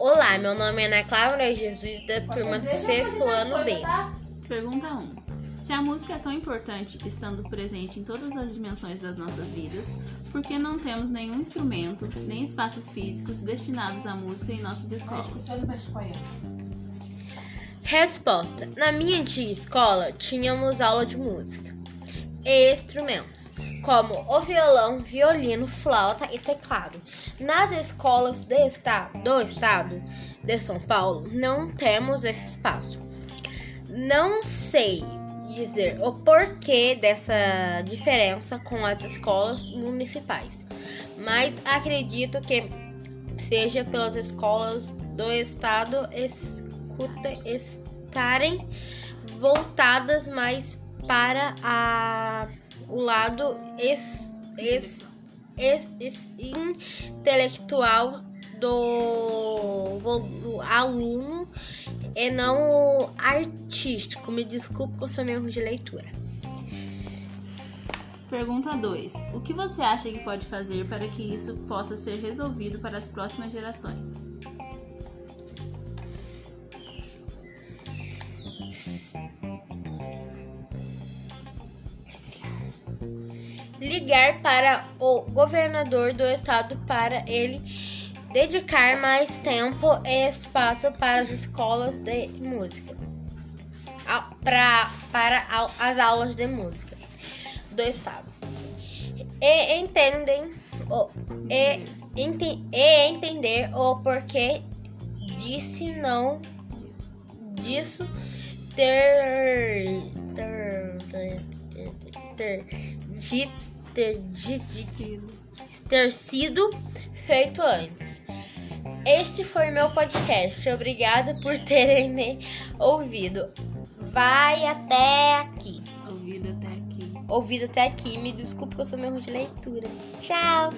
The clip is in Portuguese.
Olá, meu nome é Ana Cláudia Jesus, da turma do sexto ano B. Pergunta 1. Se a música é tão importante, estando presente em todas as dimensões das nossas vidas, por que não temos nenhum instrumento, nem espaços físicos destinados à música em nossas escolas? Resposta: Na minha antiga escola, tínhamos aula de música e instrumentos, como o violão, violino, flauta e teclado. Nas escolas do estado, do estado de São Paulo, não temos esse espaço. Não sei dizer o porquê dessa diferença com as escolas municipais, mas acredito que seja pelas escolas do estado escuta, estarem voltadas mais para a, o lado es, es, es, intelectual do, do aluno e não artístico. Me desculpe com o seu erro de leitura. Pergunta 2. O que você acha que pode fazer para que isso possa ser resolvido para as próximas gerações? Ligar para o governador do estado para ele dedicar mais tempo e espaço para as escolas de música, pra, para as aulas de música do estado. E entendem o, e, ente, e entender o porquê disse não disso ter ter ter, ter, ter, ter, ter sido feito antes. Este foi meu podcast. Obrigada por terem me ouvido. Vai até aqui. Ouvido até aqui. Ouvido até aqui. Me desculpe que eu sou meu de leitura. Tchau.